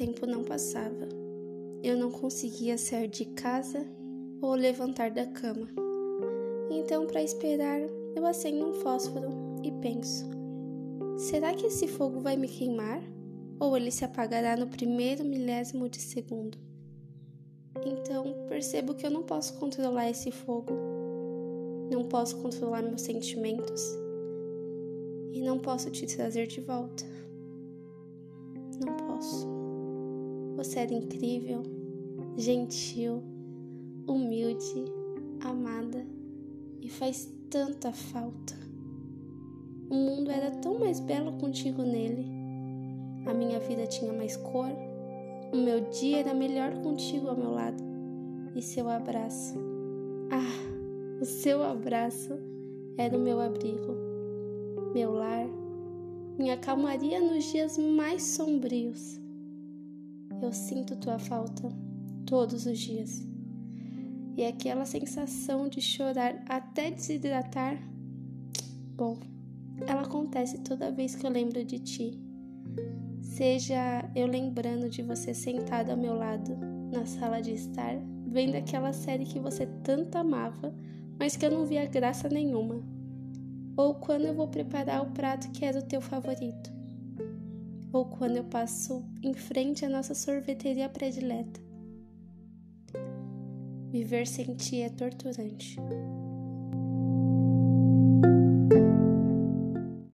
tempo não passava. Eu não conseguia sair de casa ou levantar da cama. Então, para esperar, eu acendo um fósforo e penso: será que esse fogo vai me queimar? Ou ele se apagará no primeiro milésimo de segundo? Então, percebo que eu não posso controlar esse fogo, não posso controlar meus sentimentos e não posso te trazer de volta. Você era incrível, gentil, humilde, amada e faz tanta falta. O mundo era tão mais belo contigo nele. A minha vida tinha mais cor. O meu dia era melhor contigo ao meu lado. E seu abraço. Ah, o seu abraço era o meu abrigo, meu lar, minha calmaria nos dias mais sombrios. Eu sinto tua falta todos os dias. E aquela sensação de chorar até desidratar, bom, ela acontece toda vez que eu lembro de ti. Seja eu lembrando de você sentado ao meu lado na sala de estar, vendo aquela série que você tanto amava, mas que eu não via graça nenhuma. Ou quando eu vou preparar o prato que era o teu favorito. Ou quando eu passo em frente à nossa sorveteria predileta Viver sem ti é torturante.